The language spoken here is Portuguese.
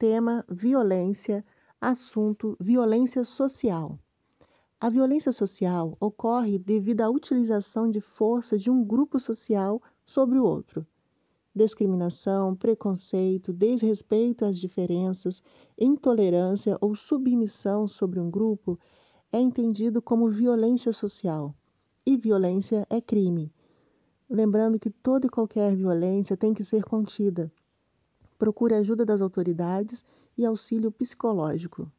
tema violência, assunto violência social. A violência social ocorre devido à utilização de força de um grupo social sobre o outro. Discriminação, preconceito, desrespeito às diferenças, intolerância ou submissão sobre um grupo é entendido como violência social. E violência é crime. Lembrando que toda e qualquer violência tem que ser contida. Procure ajuda das autoridades e auxílio psicológico.